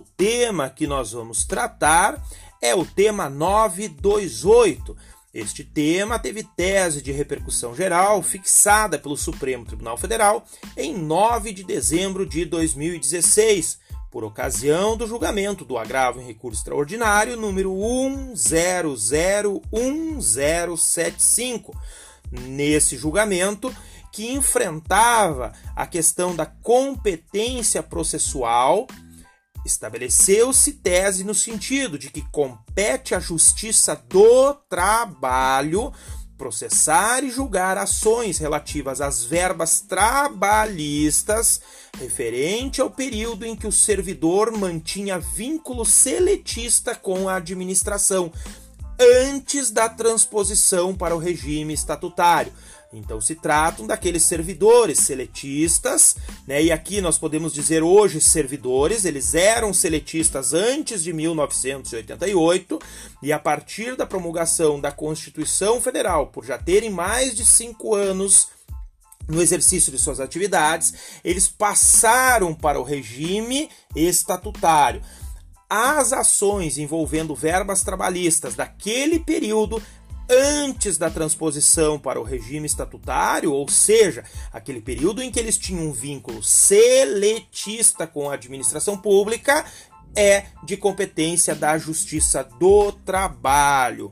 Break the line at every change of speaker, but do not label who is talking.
tema que nós vamos tratar é o tema 928. Este tema teve tese de repercussão geral fixada pelo Supremo Tribunal Federal em 9 de dezembro de 2016, por ocasião do julgamento do agravo em recurso extraordinário número 1001075. Nesse julgamento, que enfrentava a questão da competência processual, estabeleceu-se tese no sentido de que compete à Justiça do Trabalho processar e julgar ações relativas às verbas trabalhistas referente ao período em que o servidor mantinha vínculo seletista com a administração antes da transposição para o regime estatutário. Então se tratam daqueles servidores seletistas, né? E aqui nós podemos dizer hoje servidores, eles eram seletistas antes de 1988 e a partir da promulgação da Constituição Federal, por já terem mais de cinco anos no exercício de suas atividades, eles passaram para o regime estatutário. As ações envolvendo verbas trabalhistas daquele período antes da transposição para o regime estatutário, ou seja, aquele período em que eles tinham um vínculo seletista com a administração pública, é de competência da Justiça do Trabalho.